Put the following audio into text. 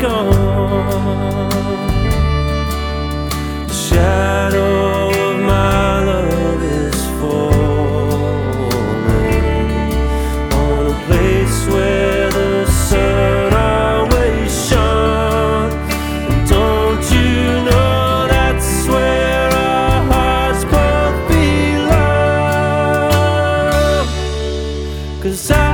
gone. The shadow of my love is falling on a place where the sun always shone. Don't you know that's where our hearts both belong? Cause I